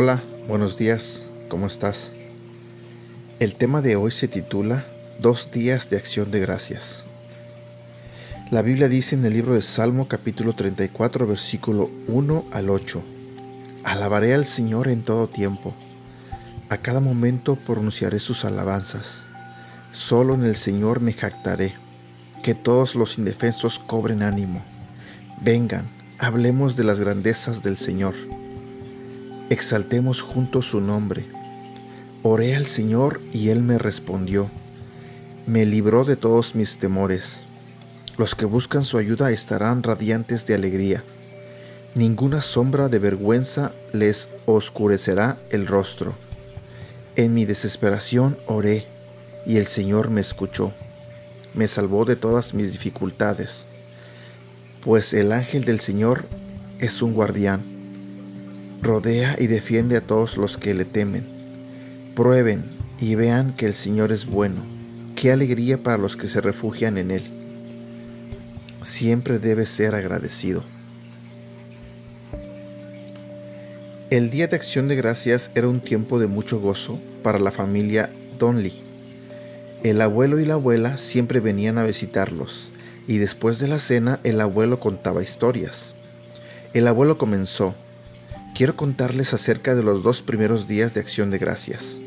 Hola, buenos días, ¿cómo estás? El tema de hoy se titula Dos días de acción de gracias. La Biblia dice en el libro de Salmo capítulo 34 versículo 1 al 8, Alabaré al Señor en todo tiempo, a cada momento pronunciaré sus alabanzas, solo en el Señor me jactaré, que todos los indefensos cobren ánimo. Vengan, hablemos de las grandezas del Señor Exaltemos juntos su nombre. Oré al Señor y Él me respondió. Me libró de todos mis temores. Los que buscan su ayuda estarán radiantes de alegría. Ninguna sombra de vergüenza les oscurecerá el rostro. En mi desesperación oré y el Señor me escuchó. Me salvó de todas mis dificultades. Pues el ángel del Señor es un guardián rodea y defiende a todos los que le temen. Prueben y vean que el Señor es bueno. Qué alegría para los que se refugian en Él. Siempre debe ser agradecido. El Día de Acción de Gracias era un tiempo de mucho gozo para la familia Donley. El abuelo y la abuela siempre venían a visitarlos y después de la cena el abuelo contaba historias. El abuelo comenzó, quiero contarles acerca de los dos primeros días de acción de gracias.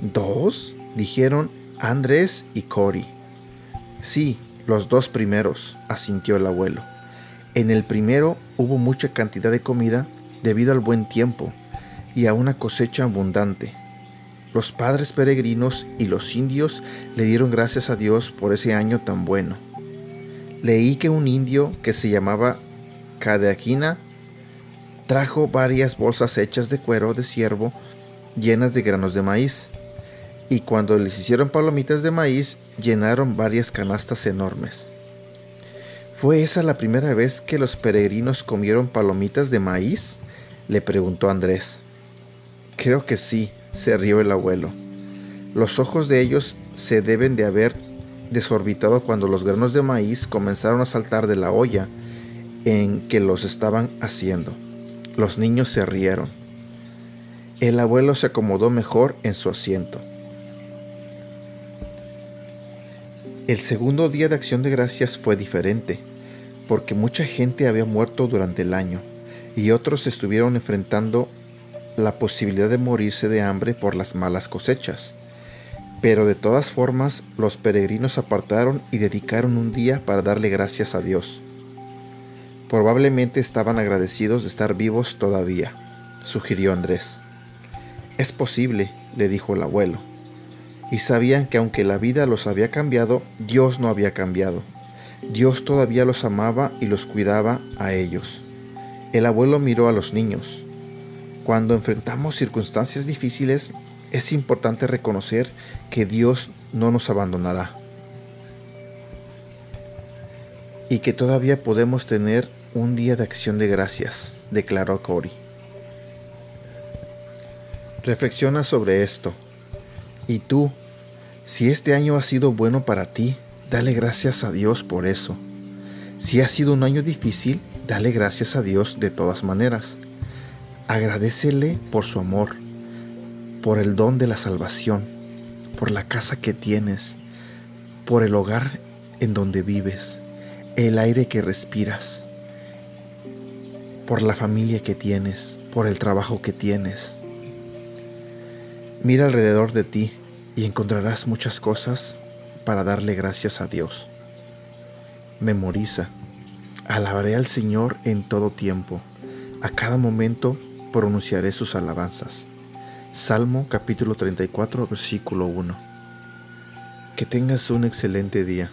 ¿Dos? dijeron Andrés y Cory. Sí, los dos primeros, asintió el abuelo. En el primero hubo mucha cantidad de comida debido al buen tiempo y a una cosecha abundante. Los padres peregrinos y los indios le dieron gracias a Dios por ese año tan bueno. Leí que un indio que se llamaba Cadeaquina trajo varias bolsas hechas de cuero de ciervo llenas de granos de maíz, y cuando les hicieron palomitas de maíz llenaron varias canastas enormes. ¿Fue esa la primera vez que los peregrinos comieron palomitas de maíz? le preguntó Andrés. Creo que sí, se rió el abuelo. Los ojos de ellos se deben de haber desorbitado cuando los granos de maíz comenzaron a saltar de la olla en que los estaban haciendo. Los niños se rieron. El abuelo se acomodó mejor en su asiento. El segundo día de acción de gracias fue diferente, porque mucha gente había muerto durante el año y otros estuvieron enfrentando la posibilidad de morirse de hambre por las malas cosechas. Pero de todas formas, los peregrinos apartaron y dedicaron un día para darle gracias a Dios. Probablemente estaban agradecidos de estar vivos todavía, sugirió Andrés. Es posible, le dijo el abuelo. Y sabían que aunque la vida los había cambiado, Dios no había cambiado. Dios todavía los amaba y los cuidaba a ellos. El abuelo miró a los niños. Cuando enfrentamos circunstancias difíciles, es importante reconocer que Dios no nos abandonará y que todavía podemos tener un día de acción de gracias, declaró Cory. Reflexiona sobre esto. Y tú, si este año ha sido bueno para ti, dale gracias a Dios por eso. Si ha sido un año difícil, dale gracias a Dios de todas maneras. Agradecele por su amor, por el don de la salvación, por la casa que tienes, por el hogar en donde vives, el aire que respiras por la familia que tienes, por el trabajo que tienes. Mira alrededor de ti y encontrarás muchas cosas para darle gracias a Dios. Memoriza, alabaré al Señor en todo tiempo, a cada momento pronunciaré sus alabanzas. Salmo capítulo 34, versículo 1. Que tengas un excelente día.